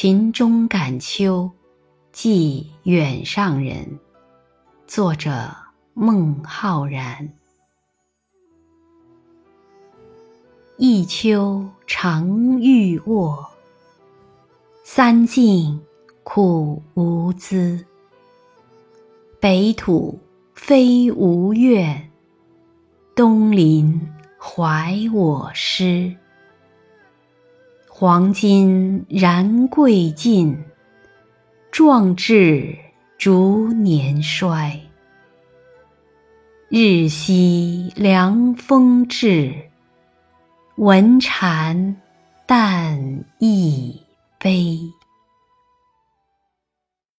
秦钟感秋，寄远上人。作者：孟浩然。一秋常欲卧，三径苦无资。北土非吾愿，东邻怀我师。黄金燃贵尽，壮志逐年衰。日夕凉风至，闻蝉但亦悲。